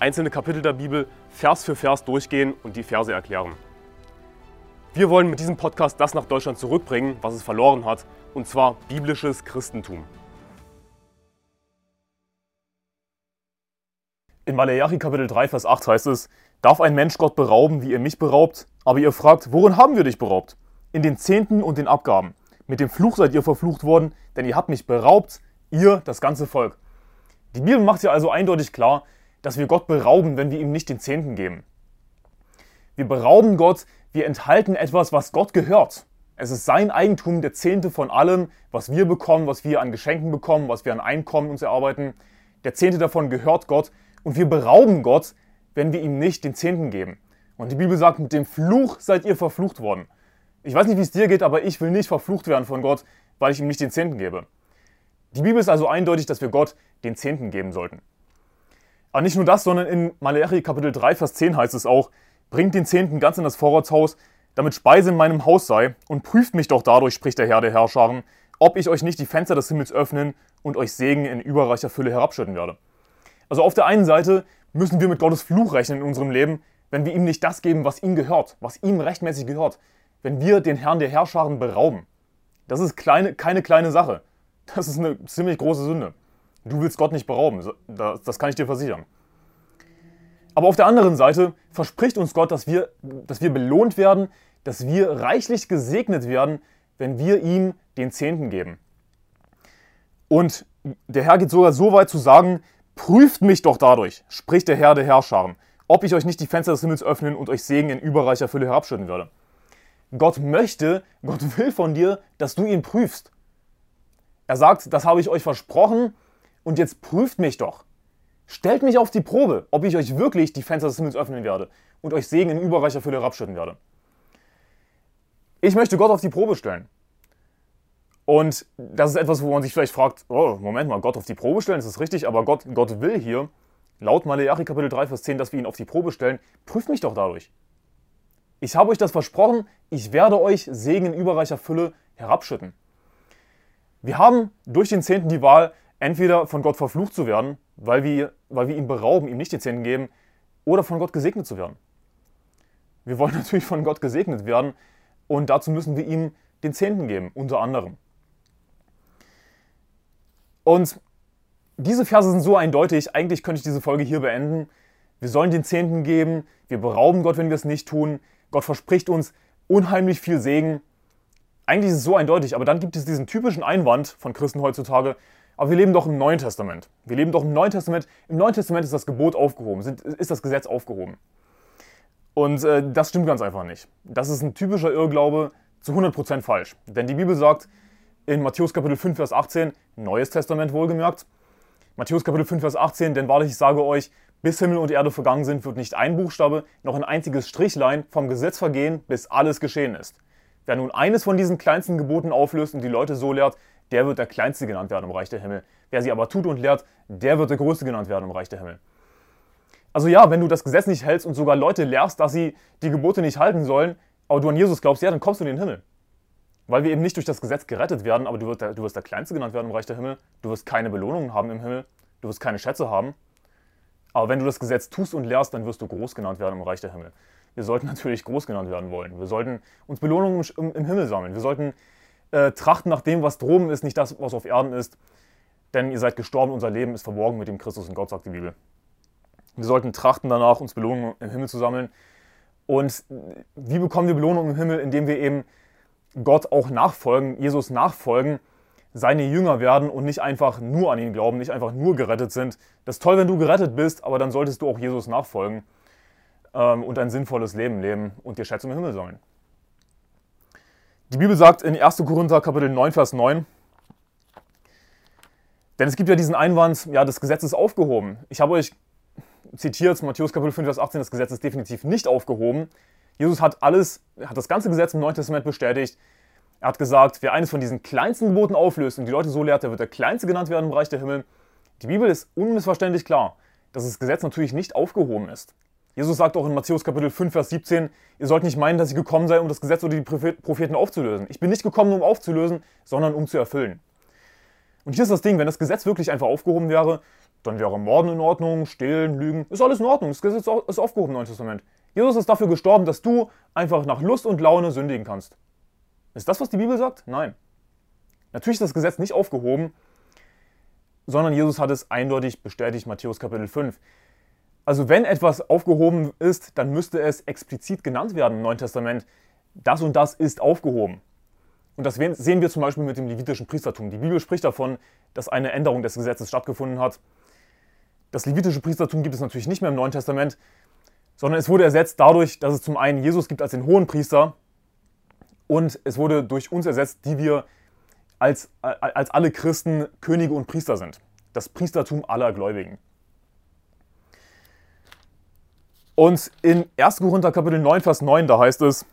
einzelne Kapitel der Bibel Vers für Vers durchgehen und die Verse erklären. Wir wollen mit diesem Podcast das nach Deutschland zurückbringen, was es verloren hat, und zwar biblisches Christentum. In Malachi Kapitel 3, Vers 8 heißt es, Darf ein Mensch Gott berauben, wie ihr mich beraubt? Aber ihr fragt, worin haben wir dich beraubt? In den Zehnten und den Abgaben. Mit dem Fluch seid ihr verflucht worden, denn ihr habt mich beraubt, ihr, das ganze Volk. Die Bibel macht ja also eindeutig klar, dass wir Gott berauben, wenn wir ihm nicht den Zehnten geben. Wir berauben Gott, wir enthalten etwas, was Gott gehört. Es ist sein Eigentum, der Zehnte von allem, was wir bekommen, was wir an Geschenken bekommen, was wir an Einkommen uns erarbeiten. Der Zehnte davon gehört Gott und wir berauben Gott, wenn wir ihm nicht den Zehnten geben. Und die Bibel sagt, mit dem Fluch seid ihr verflucht worden. Ich weiß nicht, wie es dir geht, aber ich will nicht verflucht werden von Gott, weil ich ihm nicht den Zehnten gebe. Die Bibel ist also eindeutig, dass wir Gott den Zehnten geben sollten. Aber nicht nur das, sondern in Malachi Kapitel 3, Vers 10 heißt es auch, bringt den Zehnten ganz in das Vorratshaus, damit Speise in meinem Haus sei, und prüft mich doch dadurch, spricht der Herr der Herrscharen, ob ich euch nicht die Fenster des Himmels öffnen und euch Segen in überreicher Fülle herabschütten werde. Also auf der einen Seite müssen wir mit Gottes Fluch rechnen in unserem Leben, wenn wir ihm nicht das geben, was ihm gehört, was ihm rechtmäßig gehört, wenn wir den Herrn der Herrscharen berauben. Das ist kleine, keine kleine Sache. Das ist eine ziemlich große Sünde. Du willst Gott nicht berauben, das, das kann ich dir versichern. Aber auf der anderen Seite verspricht uns Gott, dass wir, dass wir belohnt werden, dass wir reichlich gesegnet werden, wenn wir ihm den Zehnten geben. Und der Herr geht sogar so weit zu sagen, prüft mich doch dadurch, spricht der Herr der Herrscharen, ob ich euch nicht die Fenster des Himmels öffnen und euch Segen in überreicher Fülle herabschütten würde. Gott möchte, Gott will von dir, dass du ihn prüfst. Er sagt, das habe ich euch versprochen und jetzt prüft mich doch. Stellt mich auf die Probe, ob ich euch wirklich die Fenster des Himmels öffnen werde und euch Segen in überreicher Fülle herabschütten werde. Ich möchte Gott auf die Probe stellen. Und das ist etwas, wo man sich vielleicht fragt, oh, Moment mal, Gott auf die Probe stellen, das ist richtig, aber Gott, Gott will hier, laut Malachi Kapitel 3, Vers 10, dass wir ihn auf die Probe stellen. Prüft mich doch dadurch. Ich habe euch das versprochen, ich werde euch Segen in überreicher Fülle herabschütten. Wir haben durch den Zehnten die Wahl, entweder von Gott verflucht zu werden, weil wir, weil wir ihn berauben, ihm nicht den Zehnten geben, oder von Gott gesegnet zu werden. Wir wollen natürlich von Gott gesegnet werden und dazu müssen wir ihm den Zehnten geben, unter anderem. Und diese Verse sind so eindeutig, eigentlich könnte ich diese Folge hier beenden. Wir sollen den Zehnten geben, wir berauben Gott, wenn wir es nicht tun. Gott verspricht uns unheimlich viel Segen. Eigentlich ist es so eindeutig, aber dann gibt es diesen typischen Einwand von Christen heutzutage, aber wir leben doch im Neuen Testament. Wir leben doch im Neuen Testament. Im Neuen Testament ist das Gebot aufgehoben, ist das Gesetz aufgehoben. Und äh, das stimmt ganz einfach nicht. Das ist ein typischer Irrglaube, zu 100% falsch. Denn die Bibel sagt in Matthäus Kapitel 5, Vers 18, Neues Testament wohlgemerkt, Matthäus Kapitel 5, Vers 18, denn wahrlich ich sage euch, bis Himmel und Erde vergangen sind, wird nicht ein Buchstabe, noch ein einziges Strichlein vom Gesetz vergehen, bis alles geschehen ist. Wer nun eines von diesen kleinsten Geboten auflöst und die Leute so lehrt, der wird der Kleinste genannt werden im Reich der Himmel. Wer sie aber tut und lehrt, der wird der Größte genannt werden im Reich der Himmel. Also ja, wenn du das Gesetz nicht hältst und sogar Leute lehrst, dass sie die Gebote nicht halten sollen, aber du an Jesus glaubst, ja, dann kommst du in den Himmel. Weil wir eben nicht durch das Gesetz gerettet werden, aber du wirst, der, du wirst der Kleinste genannt werden im Reich der Himmel. Du wirst keine Belohnungen haben im Himmel. Du wirst keine Schätze haben. Aber wenn du das Gesetz tust und lehrst, dann wirst du groß genannt werden im Reich der Himmel. Wir sollten natürlich groß genannt werden wollen. Wir sollten uns Belohnungen im, im Himmel sammeln. Wir sollten äh, trachten nach dem, was droben ist, nicht das, was auf Erden ist. Denn ihr seid gestorben, unser Leben ist verborgen mit dem Christus in Gott, sagt die Bibel. Wir sollten trachten danach, uns Belohnungen im Himmel zu sammeln. Und wie bekommen wir Belohnungen im Himmel? Indem wir eben Gott auch nachfolgen, Jesus nachfolgen, seine Jünger werden und nicht einfach nur an ihn glauben, nicht einfach nur gerettet sind. Das ist toll, wenn du gerettet bist, aber dann solltest du auch Jesus nachfolgen ähm, und ein sinnvolles Leben leben und dir Schätze im Himmel sammeln. Die Bibel sagt in 1. Korinther Kapitel 9, Vers 9, denn es gibt ja diesen Einwand, ja, das Gesetz ist aufgehoben. Ich habe euch zitiert Matthäus Kapitel 5, Vers 18, das Gesetz ist definitiv nicht aufgehoben. Jesus hat alles, hat das ganze Gesetz im Neuen Testament bestätigt. Er hat gesagt, wer eines von diesen kleinsten Geboten auflöst und die Leute so lehrt, der wird der Kleinste genannt werden im Bereich der Himmel. Die Bibel ist unmissverständlich klar, dass das Gesetz natürlich nicht aufgehoben ist. Jesus sagt auch in Matthäus Kapitel 5, Vers 17, ihr sollt nicht meinen, dass ich gekommen sei, um das Gesetz oder die Propheten aufzulösen. Ich bin nicht gekommen, um aufzulösen, sondern um zu erfüllen. Und hier ist das Ding, wenn das Gesetz wirklich einfach aufgehoben wäre, dann wäre Morden in Ordnung, Stehlen, Lügen, ist alles in Ordnung. Das Gesetz ist aufgehoben im Neuen Testament. Jesus ist dafür gestorben, dass du einfach nach Lust und Laune sündigen kannst. Ist das, was die Bibel sagt? Nein. Natürlich ist das Gesetz nicht aufgehoben, sondern Jesus hat es eindeutig bestätigt, Matthäus Kapitel 5. Also wenn etwas aufgehoben ist, dann müsste es explizit genannt werden im Neuen Testament. Das und das ist aufgehoben. Und das sehen wir zum Beispiel mit dem levitischen Priestertum. Die Bibel spricht davon, dass eine Änderung des Gesetzes stattgefunden hat. Das levitische Priestertum gibt es natürlich nicht mehr im Neuen Testament, sondern es wurde ersetzt dadurch, dass es zum einen Jesus gibt als den hohen Priester und es wurde durch uns ersetzt, die wir als, als alle Christen Könige und Priester sind. Das Priestertum aller Gläubigen. Und in 1. Korinther Kapitel 9, Vers 9, da heißt es,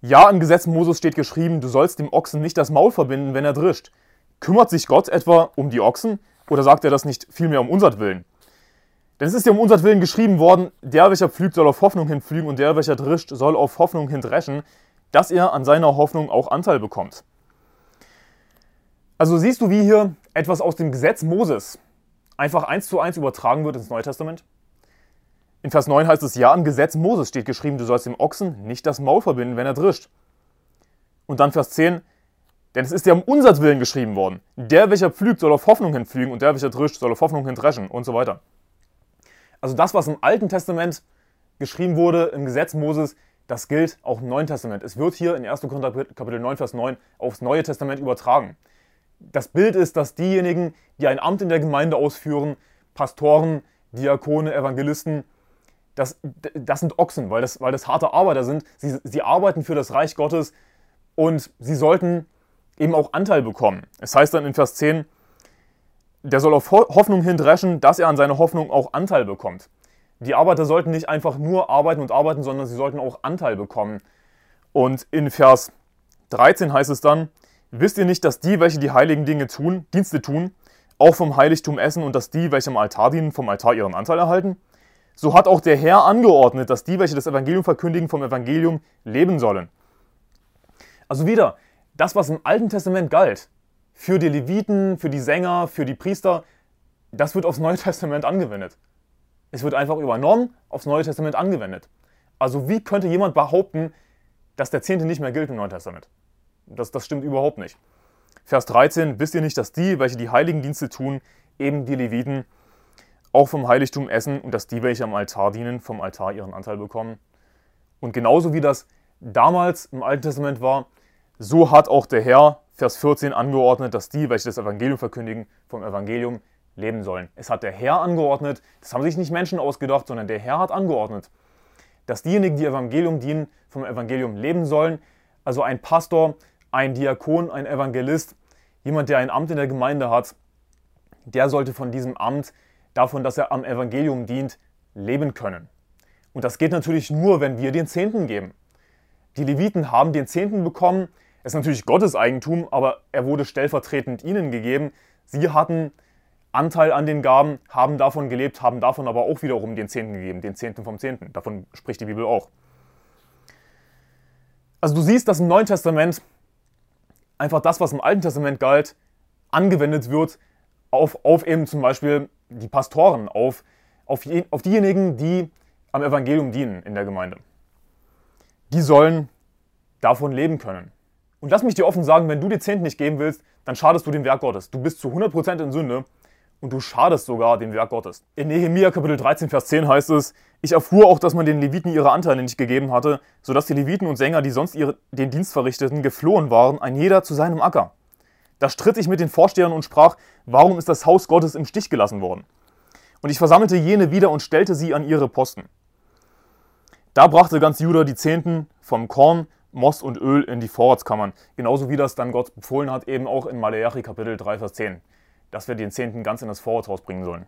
ja, im Gesetz Moses steht geschrieben, du sollst dem Ochsen nicht das Maul verbinden, wenn er drischt. Kümmert sich Gott etwa um die Ochsen oder sagt er das nicht vielmehr um unseren Willen? Denn es ist ja um unseren Willen geschrieben worden, der, welcher pflügt, soll auf Hoffnung hinpflügen und der, welcher drischt, soll auf Hoffnung hindreschen, dass er an seiner Hoffnung auch Anteil bekommt. Also siehst du, wie hier etwas aus dem Gesetz Moses einfach eins zu eins übertragen wird ins Neue Testament? In Vers 9 heißt es, ja, im Gesetz Moses steht geschrieben, du sollst dem Ochsen nicht das Maul verbinden, wenn er drischt. Und dann Vers 10, denn es ist ja um unseren Willen geschrieben worden. Der, welcher pflügt, soll auf Hoffnung hinpflügen und der, welcher drischt, soll auf Hoffnung hindreschen und so weiter. Also das, was im Alten Testament geschrieben wurde, im Gesetz Moses, das gilt auch im Neuen Testament. Es wird hier in 1. Korinther Kapitel 9, Vers 9 aufs Neue Testament übertragen. Das Bild ist, dass diejenigen, die ein Amt in der Gemeinde ausführen, Pastoren, Diakone, Evangelisten, das, das sind Ochsen, weil das, weil das harte Arbeiter sind. Sie, sie arbeiten für das Reich Gottes und sie sollten eben auch Anteil bekommen. Es heißt dann in Vers 10, der soll auf Hoffnung hindreschen, dass er an seiner Hoffnung auch Anteil bekommt. Die Arbeiter sollten nicht einfach nur arbeiten und arbeiten, sondern sie sollten auch Anteil bekommen. Und in Vers 13 heißt es dann, wisst ihr nicht, dass die, welche die heiligen Dinge tun, Dienste tun, auch vom Heiligtum essen und dass die, welche am Altar dienen, vom Altar ihren Anteil erhalten? So hat auch der Herr angeordnet, dass die, welche das Evangelium verkündigen, vom Evangelium leben sollen. Also wieder, das, was im Alten Testament galt, für die Leviten, für die Sänger, für die Priester, das wird aufs Neue Testament angewendet. Es wird einfach übernommen, aufs Neue Testament angewendet. Also wie könnte jemand behaupten, dass der Zehnte nicht mehr gilt im Neuen Testament? Das, das stimmt überhaupt nicht. Vers 13, wisst ihr nicht, dass die, welche die heiligen Dienste tun, eben die Leviten, auch vom Heiligtum essen und dass die, welche am Altar dienen, vom Altar ihren Anteil bekommen? Und genauso wie das damals im Alten Testament war, so hat auch der Herr Vers 14 angeordnet, dass die, welche das Evangelium verkündigen, vom Evangelium leben sollen. Es hat der Herr angeordnet, das haben sich nicht Menschen ausgedacht, sondern der Herr hat angeordnet, dass diejenigen, die Evangelium dienen, vom Evangelium leben sollen. Also ein Pastor, ein Diakon, ein Evangelist, jemand, der ein Amt in der Gemeinde hat, der sollte von diesem Amt, davon, dass er am Evangelium dient, leben können. Und das geht natürlich nur, wenn wir den Zehnten geben. Die Leviten haben den Zehnten bekommen, ist natürlich Gottes Eigentum, aber er wurde stellvertretend ihnen gegeben. Sie hatten Anteil an den Gaben, haben davon gelebt, haben davon aber auch wiederum den Zehnten gegeben, den Zehnten vom Zehnten. Davon spricht die Bibel auch. Also du siehst, dass im Neuen Testament einfach das, was im Alten Testament galt, angewendet wird auf, auf eben zum Beispiel die Pastoren, auf, auf, je, auf diejenigen, die am Evangelium dienen in der Gemeinde. Die sollen davon leben können. Und lass mich dir offen sagen, wenn du die Zehnten nicht geben willst, dann schadest du dem Werk Gottes. Du bist zu 100% in Sünde und du schadest sogar dem Werk Gottes. In Nehemiah Kapitel 13, Vers 10 heißt es, ich erfuhr auch, dass man den Leviten ihre Anteile nicht gegeben hatte, sodass die Leviten und Sänger, die sonst ihre, den Dienst verrichteten, geflohen waren, ein jeder zu seinem Acker. Da stritt ich mit den Vorstehern und sprach, warum ist das Haus Gottes im Stich gelassen worden? Und ich versammelte jene wieder und stellte sie an ihre Posten. Da brachte ganz Juda die Zehnten vom Korn, Most und Öl in die Vorratskammern. Genauso wie das dann Gott befohlen hat, eben auch in Maleachi Kapitel 3, Vers 10, dass wir den Zehnten ganz in das Vorratshaus bringen sollen.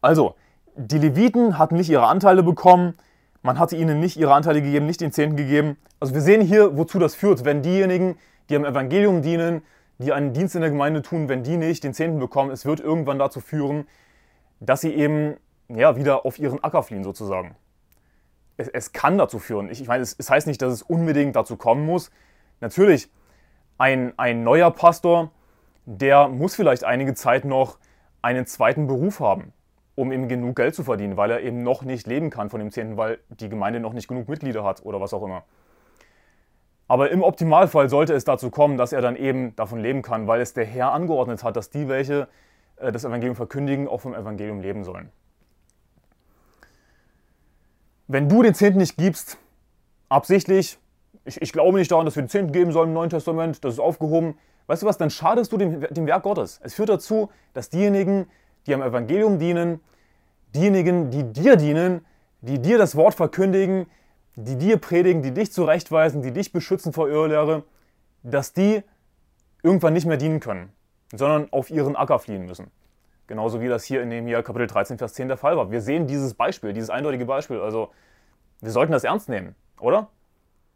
Also, die Leviten hatten nicht ihre Anteile bekommen, man hatte ihnen nicht ihre Anteile gegeben, nicht den Zehnten gegeben. Also wir sehen hier, wozu das führt, wenn diejenigen, die am Evangelium dienen, die einen Dienst in der Gemeinde tun, wenn die nicht den Zehnten bekommen, es wird irgendwann dazu führen, dass sie eben ja, wieder auf ihren Acker fliehen sozusagen. Es, es kann dazu führen. Ich, ich meine, es, es heißt nicht, dass es unbedingt dazu kommen muss. Natürlich, ein, ein neuer Pastor, der muss vielleicht einige Zeit noch einen zweiten Beruf haben um eben genug Geld zu verdienen, weil er eben noch nicht leben kann von dem Zehnten, weil die Gemeinde noch nicht genug Mitglieder hat oder was auch immer. Aber im Optimalfall sollte es dazu kommen, dass er dann eben davon leben kann, weil es der Herr angeordnet hat, dass die, welche äh, das Evangelium verkündigen, auch vom Evangelium leben sollen. Wenn du den Zehnten nicht gibst, absichtlich, ich, ich, glaube nicht daran, dass wir den Zehnten geben sollen im Neuen Testament, das ist aufgehoben, weißt du was, dann schadest du dem, dem Werk Gottes. Es führt dazu, dass diejenigen, die am Evangelium dienen, diejenigen, die dir dienen, die dir das Wort verkündigen, die dir predigen, die dich zurechtweisen, die dich beschützen vor Irrlehre, dass die irgendwann nicht mehr dienen können, sondern auf ihren Acker fliehen müssen. Genauso wie das hier in dem hier Kapitel 13, Vers 10 der Fall war. Wir sehen dieses Beispiel, dieses eindeutige Beispiel. Also, wir sollten das ernst nehmen, oder?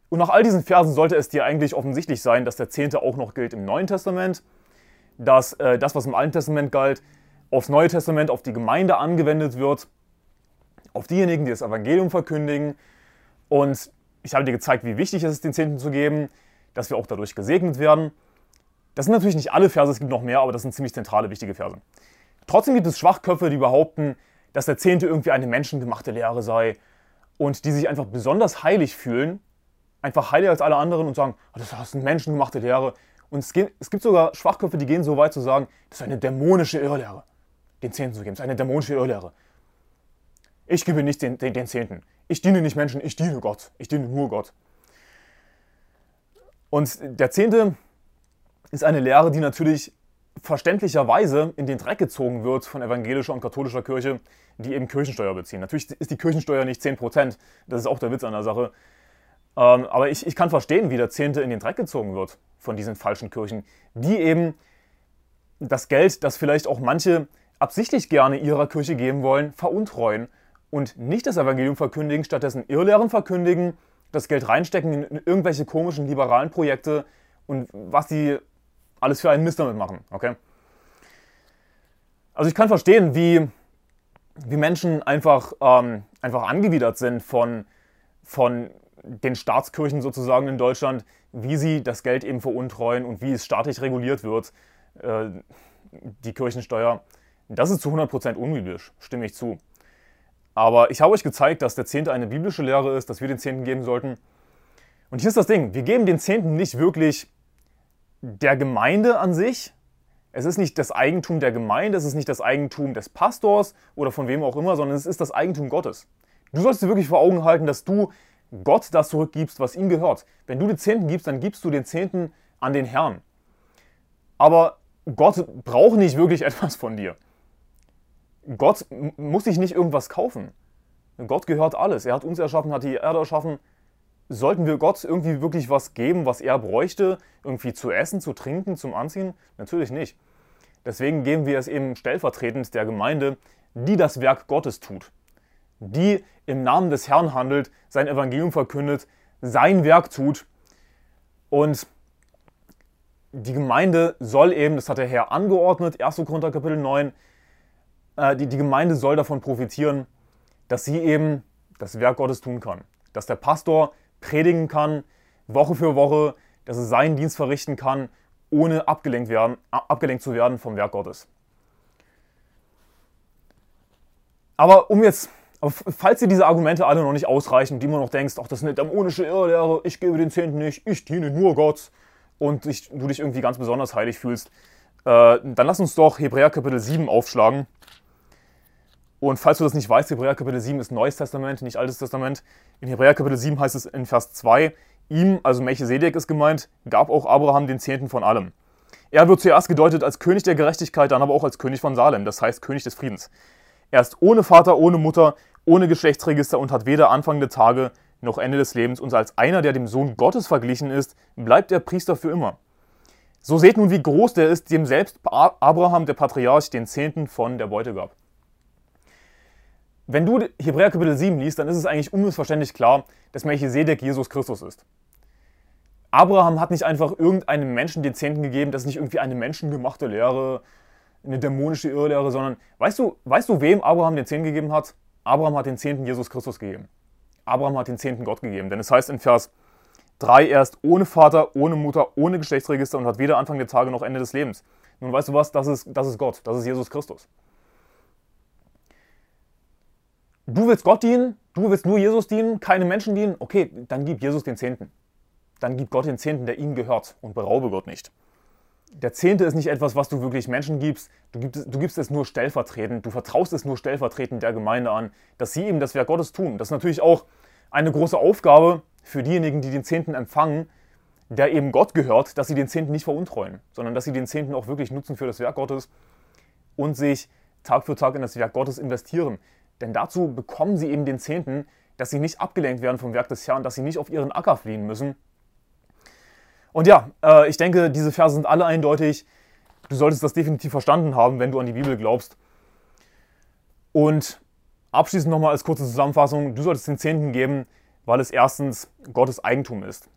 Und nach all diesen Versen sollte es dir eigentlich offensichtlich sein, dass der Zehnte auch noch gilt im Neuen Testament, dass äh, das, was im Alten Testament galt, aufs Neue Testament, auf die Gemeinde angewendet wird, auf diejenigen, die das Evangelium verkündigen. Und ich habe dir gezeigt, wie wichtig es ist, den Zehnten zu geben, dass wir auch dadurch gesegnet werden. Das sind natürlich nicht alle Verse, es gibt noch mehr, aber das sind ziemlich zentrale, wichtige Verse. Trotzdem gibt es Schwachköpfe, die behaupten, dass der Zehnte irgendwie eine menschengemachte Lehre sei und die sich einfach besonders heilig fühlen, einfach heiliger als alle anderen und sagen, ah, das ist eine menschengemachte Lehre. Und es gibt, es gibt sogar Schwachköpfe, die gehen so weit zu sagen, das ist eine dämonische Irrlehre den Zehnten zu geben. Das ist eine dämonische Irrlehre. Ich gebe nicht den, den, den Zehnten. Ich diene nicht Menschen, ich diene Gott. Ich diene nur Gott. Und der Zehnte ist eine Lehre, die natürlich verständlicherweise in den Dreck gezogen wird von evangelischer und katholischer Kirche, die eben Kirchensteuer beziehen. Natürlich ist die Kirchensteuer nicht 10%, das ist auch der Witz an der Sache. Ähm, aber ich, ich kann verstehen, wie der Zehnte in den Dreck gezogen wird von diesen falschen Kirchen, die eben das Geld, das vielleicht auch manche absichtlich gerne ihrer Kirche geben wollen, veruntreuen und nicht das Evangelium verkündigen, stattdessen Irrlehren verkündigen, das Geld reinstecken in irgendwelche komischen liberalen Projekte und was sie alles für einen Mist damit machen. Okay? Also ich kann verstehen, wie, wie Menschen einfach, ähm, einfach angewidert sind von, von den Staatskirchen sozusagen in Deutschland, wie sie das Geld eben veruntreuen und wie es staatlich reguliert wird, äh, die Kirchensteuer. Das ist zu 100% unbiblisch, stimme ich zu. Aber ich habe euch gezeigt, dass der Zehnte eine biblische Lehre ist, dass wir den Zehnten geben sollten. Und hier ist das Ding, wir geben den Zehnten nicht wirklich der Gemeinde an sich. Es ist nicht das Eigentum der Gemeinde, es ist nicht das Eigentum des Pastors oder von wem auch immer, sondern es ist das Eigentum Gottes. Du sollst dir wirklich vor Augen halten, dass du Gott das zurückgibst, was ihm gehört. Wenn du den Zehnten gibst, dann gibst du den Zehnten an den Herrn. Aber Gott braucht nicht wirklich etwas von dir. Gott muss sich nicht irgendwas kaufen. Gott gehört alles. Er hat uns erschaffen, hat die Erde erschaffen. Sollten wir Gott irgendwie wirklich was geben, was er bräuchte, irgendwie zu essen, zu trinken, zum Anziehen? Natürlich nicht. Deswegen geben wir es eben stellvertretend der Gemeinde, die das Werk Gottes tut, die im Namen des Herrn handelt, sein Evangelium verkündet, sein Werk tut. Und die Gemeinde soll eben, das hat der Herr angeordnet, 1. Korinther Kapitel 9, äh, die, die Gemeinde soll davon profitieren, dass sie eben das Werk Gottes tun kann. Dass der Pastor predigen kann, Woche für Woche, dass er seinen Dienst verrichten kann, ohne abgelenkt, werden, abgelenkt zu werden vom Werk Gottes. Aber um jetzt, falls dir diese Argumente alle noch nicht ausreichen, die man noch denkst, ach, das ist eine dämonische Irrlehre, ich gebe den Zehnten nicht, ich diene nur Gott und ich, du dich irgendwie ganz besonders heilig fühlst, äh, dann lass uns doch Hebräer Kapitel 7 aufschlagen. Und falls du das nicht weißt, Hebräer Kapitel 7 ist Neues Testament, nicht Altes Testament. In Hebräer Kapitel 7 heißt es in Vers 2, ihm, also Melchisedek ist gemeint, gab auch Abraham den Zehnten von allem. Er wird zuerst gedeutet als König der Gerechtigkeit, dann aber auch als König von Salem, das heißt König des Friedens. Er ist ohne Vater, ohne Mutter, ohne Geschlechtsregister und hat weder Anfang der Tage noch Ende des Lebens. Und als einer, der dem Sohn Gottes verglichen ist, bleibt er Priester für immer. So seht nun, wie groß der ist, dem selbst Abraham, der Patriarch, den Zehnten von der Beute gab. Wenn du Hebräer Kapitel 7 liest, dann ist es eigentlich unmissverständlich klar, dass Melchisedek Jesus Christus ist. Abraham hat nicht einfach irgendeinem Menschen den Zehnten gegeben, das ist nicht irgendwie eine menschengemachte Lehre, eine dämonische Irrlehre, sondern weißt du, weißt du, wem Abraham den Zehnten gegeben hat? Abraham hat den Zehnten Jesus Christus gegeben. Abraham hat den Zehnten Gott gegeben. Denn es heißt in Vers 3 erst ohne Vater, ohne Mutter, ohne Geschlechtsregister und hat weder Anfang der Tage noch Ende des Lebens. Nun weißt du was, das ist, das ist Gott, das ist Jesus Christus. Du willst Gott dienen, du willst nur Jesus dienen, keine Menschen dienen, okay, dann gib Jesus den Zehnten. Dann gib Gott den Zehnten, der ihm gehört und beraube Gott nicht. Der Zehnte ist nicht etwas, was du wirklich Menschen gibst. Du gibst, du gibst es nur stellvertretend. Du vertraust es nur stellvertretend der Gemeinde an, dass sie eben das Werk Gottes tun. Das ist natürlich auch eine große Aufgabe für diejenigen, die den Zehnten empfangen, der eben Gott gehört, dass sie den Zehnten nicht veruntreuen, sondern dass sie den Zehnten auch wirklich nutzen für das Werk Gottes und sich Tag für Tag in das Werk Gottes investieren. Denn dazu bekommen sie eben den Zehnten, dass sie nicht abgelenkt werden vom Werk des Herrn, dass sie nicht auf ihren Acker fliehen müssen. Und ja, äh, ich denke, diese Verse sind alle eindeutig. Du solltest das definitiv verstanden haben, wenn du an die Bibel glaubst. Und abschließend nochmal als kurze Zusammenfassung, du solltest den Zehnten geben, weil es erstens Gottes Eigentum ist.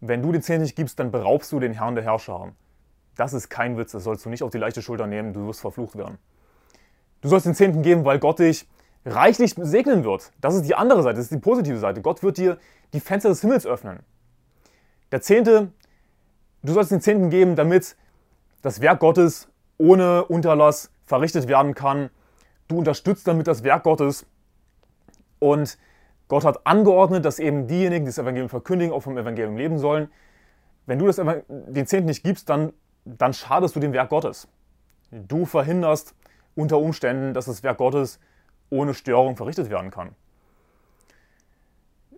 Wenn du den Zehnten nicht gibst, dann beraubst du den Herrn der Herrscher. Das ist kein Witz, das sollst du nicht auf die leichte Schulter nehmen, du wirst verflucht werden. Du sollst den Zehnten geben, weil Gott dich reichlich segnen wird. Das ist die andere Seite, das ist die positive Seite. Gott wird dir die Fenster des Himmels öffnen. Der Zehnte, du sollst den Zehnten geben, damit das Werk Gottes ohne Unterlass verrichtet werden kann. Du unterstützt damit das Werk Gottes und Gott hat angeordnet, dass eben diejenigen, die das Evangelium verkündigen, auch vom Evangelium leben sollen. Wenn du das, den Zehnten nicht gibst, dann, dann schadest du dem Werk Gottes. Du verhinderst unter Umständen, dass das Werk Gottes ohne Störung verrichtet werden kann.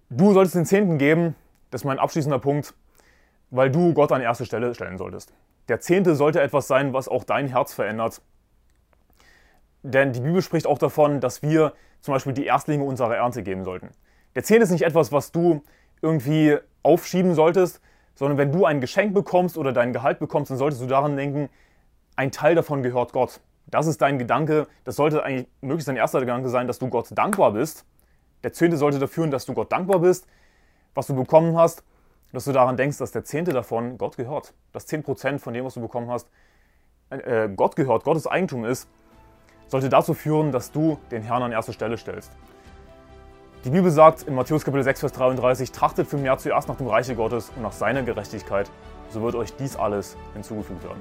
Du solltest den Zehnten geben, das ist mein abschließender Punkt, weil du Gott an erste Stelle stellen solltest. Der Zehnte sollte etwas sein, was auch dein Herz verändert. Denn die Bibel spricht auch davon, dass wir zum Beispiel die Erstlinge unserer Ernte geben sollten. Der Zehnte ist nicht etwas, was du irgendwie aufschieben solltest, sondern wenn du ein Geschenk bekommst oder dein Gehalt bekommst, dann solltest du daran denken, ein Teil davon gehört Gott. Das ist dein Gedanke. Das sollte eigentlich möglichst dein erster Gedanke sein, dass du Gott dankbar bist. Der Zehnte sollte dafür führen, dass du Gott dankbar bist, was du bekommen hast, dass du daran denkst, dass der Zehnte davon Gott gehört. Dass 10% von dem, was du bekommen hast, äh, Gott gehört, Gottes Eigentum ist, sollte dazu führen, dass du den Herrn an erste Stelle stellst. Die Bibel sagt in Matthäus Kapitel 6, Vers 33, trachtet für mehr zuerst nach dem Reiche Gottes und nach seiner Gerechtigkeit, so wird euch dies alles hinzugefügt werden.